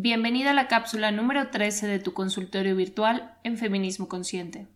Bienvenida a la cápsula número 13 de tu consultorio virtual en Feminismo Consciente.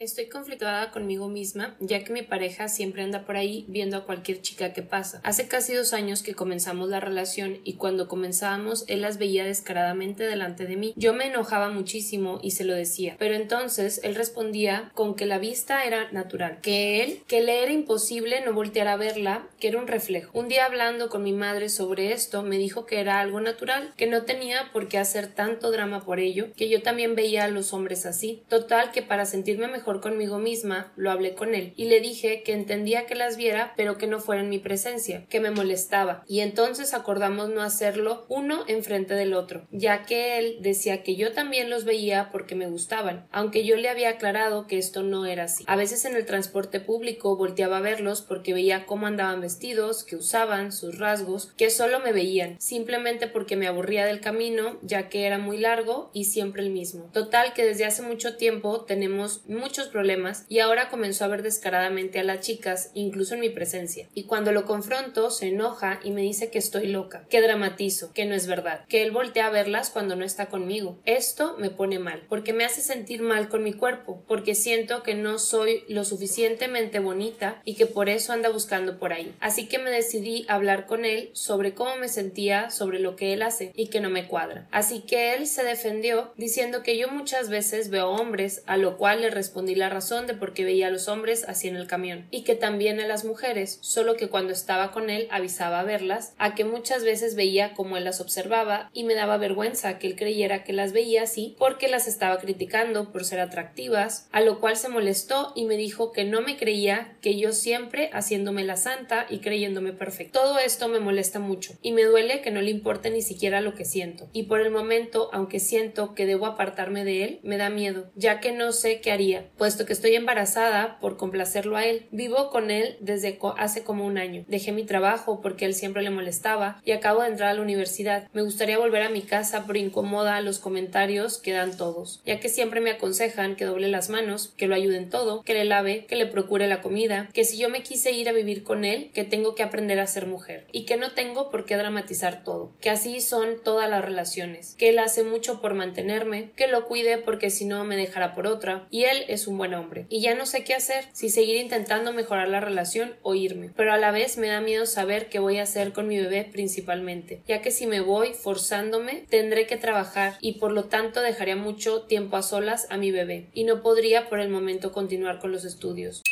Estoy conflictuada conmigo misma, ya que mi pareja siempre anda por ahí viendo a cualquier chica que pasa. Hace casi dos años que comenzamos la relación y cuando comenzábamos él las veía descaradamente delante de mí. Yo me enojaba muchísimo y se lo decía, pero entonces él respondía con que la vista era natural, que él, que le era imposible no voltear a verla, que era un reflejo. Un día hablando con mi madre sobre esto, me dijo que era algo natural, que no tenía por qué hacer tanto drama por ello, que yo también veía a los hombres así. Total que para sentirme mejor conmigo misma, lo hablé con él y le dije que entendía que las viera, pero que no fuera en mi presencia, que me molestaba, y entonces acordamos no hacerlo uno enfrente del otro, ya que él decía que yo también los veía porque me gustaban, aunque yo le había aclarado que esto no era así. A veces en el transporte público volteaba a verlos porque veía cómo andaban vestidos, que usaban, sus rasgos, que solo me veían, simplemente porque me aburría del camino, ya que era muy largo y siempre el mismo. Total que desde hace mucho tiempo tenemos mucho problemas y ahora comenzó a ver descaradamente a las chicas, incluso en mi presencia. Y cuando lo confronto, se enoja y me dice que estoy loca, que dramatizo, que no es verdad, que él voltea a verlas cuando no está conmigo. Esto me pone mal, porque me hace sentir mal con mi cuerpo, porque siento que no soy lo suficientemente bonita y que por eso anda buscando por ahí. Así que me decidí hablar con él sobre cómo me sentía sobre lo que él hace y que no me cuadra. Así que él se defendió diciendo que yo muchas veces veo hombres, a lo cual le respondí la razón de por qué veía a los hombres así en el camión, y que también a las mujeres, solo que cuando estaba con él avisaba a verlas, a que muchas veces veía como él las observaba y me daba vergüenza que él creyera que las veía así porque las estaba criticando por ser atractivas, a lo cual se molestó y me dijo que no me creía, que yo siempre haciéndome la santa y creyéndome perfecto. Todo esto me molesta mucho y me duele que no le importe ni siquiera lo que siento. Y por el momento, aunque siento que debo apartarme de él, me da miedo, ya que no sé qué haría puesto que estoy embarazada por complacerlo a él. Vivo con él desde hace como un año. Dejé mi trabajo porque él siempre le molestaba y acabo de entrar a la universidad. Me gustaría volver a mi casa, pero incomoda los comentarios que dan todos, ya que siempre me aconsejan que doble las manos, que lo ayude en todo, que le lave, que le procure la comida, que si yo me quise ir a vivir con él, que tengo que aprender a ser mujer y que no tengo por qué dramatizar todo, que así son todas las relaciones, que él hace mucho por mantenerme, que lo cuide porque si no me dejará por otra y él es un buen hombre. Y ya no sé qué hacer, si seguir intentando mejorar la relación o irme. Pero a la vez me da miedo saber qué voy a hacer con mi bebé principalmente, ya que si me voy forzándome, tendré que trabajar y por lo tanto dejaría mucho tiempo a solas a mi bebé y no podría por el momento continuar con los estudios.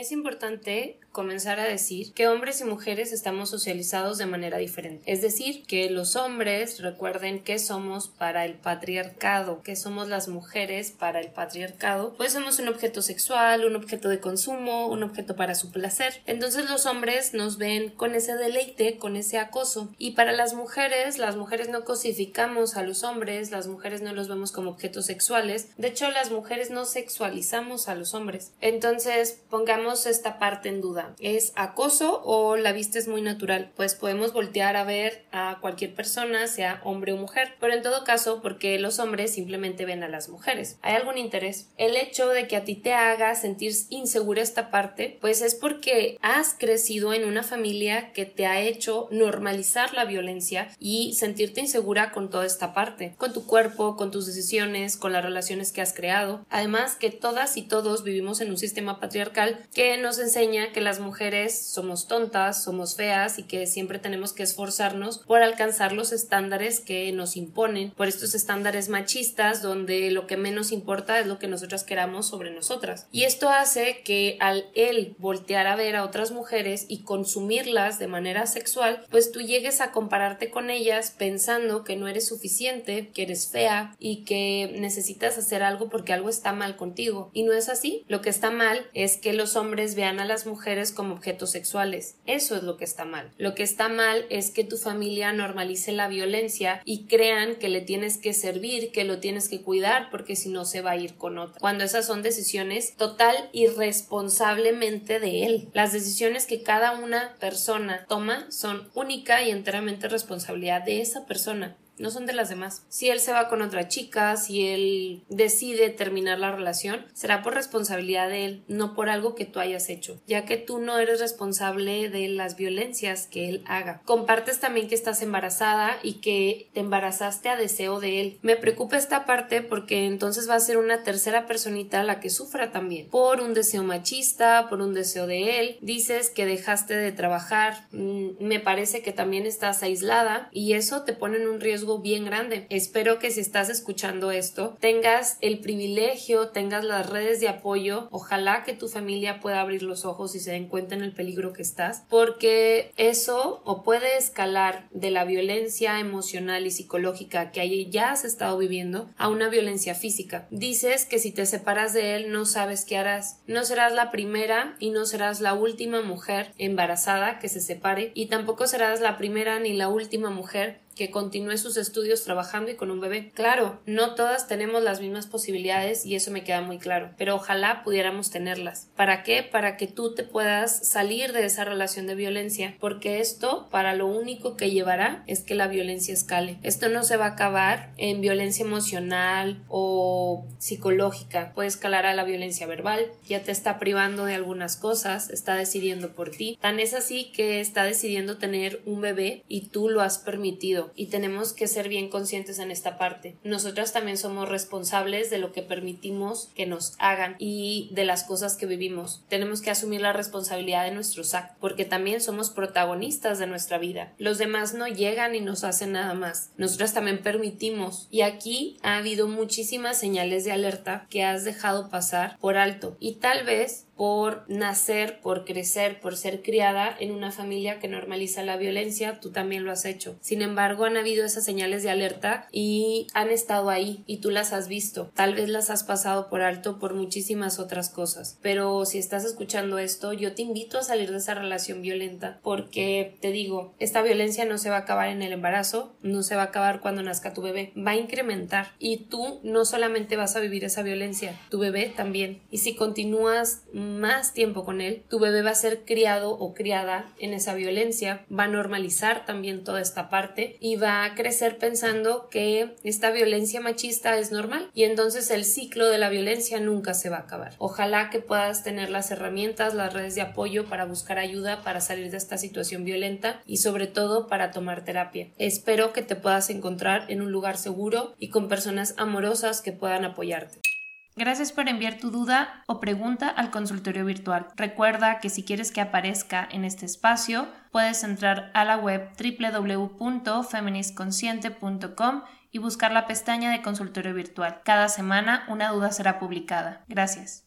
Es importante comenzar a decir que hombres y mujeres estamos socializados de manera diferente. Es decir, que los hombres recuerden que somos para el patriarcado, que somos las mujeres para el patriarcado, pues somos un objeto sexual, un objeto de consumo, un objeto para su placer. Entonces los hombres nos ven con ese deleite, con ese acoso. Y para las mujeres, las mujeres no cosificamos a los hombres, las mujeres no los vemos como objetos sexuales. De hecho, las mujeres no sexualizamos a los hombres. Entonces, pongamos esta parte en duda. ¿Es acoso o la vista es muy natural? Pues podemos voltear a ver a cualquier persona, sea hombre o mujer, pero en todo caso, porque los hombres simplemente ven a las mujeres. ¿Hay algún interés? El hecho de que a ti te haga sentir insegura esta parte, pues es porque has crecido en una familia que te ha hecho normalizar la violencia y sentirte insegura con toda esta parte, con tu cuerpo, con tus decisiones, con las relaciones que has creado. Además que todas y todos vivimos en un sistema patriarcal que nos enseña que las mujeres somos tontas, somos feas y que siempre tenemos que esforzarnos por alcanzar los estándares que nos imponen, por estos estándares machistas donde lo que menos importa es lo que nosotras queramos sobre nosotras. Y esto hace que al él voltear a ver a otras mujeres y consumirlas de manera sexual, pues tú llegues a compararte con ellas pensando que no eres suficiente, que eres fea y que necesitas hacer algo porque algo está mal contigo. Y no es así. Lo que está mal es que los hombres vean a las mujeres como objetos sexuales. Eso es lo que está mal. Lo que está mal es que tu familia normalice la violencia y crean que le tienes que servir, que lo tienes que cuidar porque si no se va a ir con otra. Cuando esas son decisiones total irresponsablemente de él. Las decisiones que cada una persona toma son única y enteramente responsabilidad de esa persona no son de las demás. Si él se va con otra chica, si él decide terminar la relación, será por responsabilidad de él, no por algo que tú hayas hecho, ya que tú no eres responsable de las violencias que él haga. Compartes también que estás embarazada y que te embarazaste a deseo de él. Me preocupa esta parte porque entonces va a ser una tercera personita la que sufra también por un deseo machista, por un deseo de él. Dices que dejaste de trabajar, mm, me parece que también estás aislada y eso te pone en un riesgo bien grande. Espero que si estás escuchando esto tengas el privilegio, tengas las redes de apoyo, ojalá que tu familia pueda abrir los ojos y se den cuenta en el peligro que estás, porque eso o puede escalar de la violencia emocional y psicológica que ya has estado viviendo a una violencia física. Dices que si te separas de él no sabes qué harás. No serás la primera y no serás la última mujer embarazada que se separe y tampoco serás la primera ni la última mujer que continúe sus estudios trabajando y con un bebé. Claro, no todas tenemos las mismas posibilidades y eso me queda muy claro, pero ojalá pudiéramos tenerlas. ¿Para qué? Para que tú te puedas salir de esa relación de violencia, porque esto para lo único que llevará es que la violencia escale. Esto no se va a acabar en violencia emocional o psicológica, puede escalar a la violencia verbal, ya te está privando de algunas cosas, está decidiendo por ti. Tan es así que está decidiendo tener un bebé y tú lo has permitido y tenemos que ser bien conscientes en esta parte. Nosotras también somos responsables de lo que permitimos que nos hagan y de las cosas que vivimos. Tenemos que asumir la responsabilidad de nuestros actos porque también somos protagonistas de nuestra vida. Los demás no llegan y nos hacen nada más. Nosotras también permitimos y aquí ha habido muchísimas señales de alerta que has dejado pasar por alto y tal vez por nacer, por crecer, por ser criada en una familia que normaliza la violencia, tú también lo has hecho. Sin embargo, han habido esas señales de alerta y han estado ahí y tú las has visto. Tal vez las has pasado por alto por muchísimas otras cosas. Pero si estás escuchando esto, yo te invito a salir de esa relación violenta porque te digo, esta violencia no se va a acabar en el embarazo, no se va a acabar cuando nazca tu bebé, va a incrementar y tú no solamente vas a vivir esa violencia, tu bebé también. Y si continúas más tiempo con él, tu bebé va a ser criado o criada en esa violencia, va a normalizar también toda esta parte y va a crecer pensando que esta violencia machista es normal y entonces el ciclo de la violencia nunca se va a acabar. Ojalá que puedas tener las herramientas, las redes de apoyo para buscar ayuda para salir de esta situación violenta y sobre todo para tomar terapia. Espero que te puedas encontrar en un lugar seguro y con personas amorosas que puedan apoyarte. Gracias por enviar tu duda o pregunta al consultorio virtual. Recuerda que si quieres que aparezca en este espacio, puedes entrar a la web www.feministconsciente.com y buscar la pestaña de consultorio virtual. Cada semana una duda será publicada. Gracias.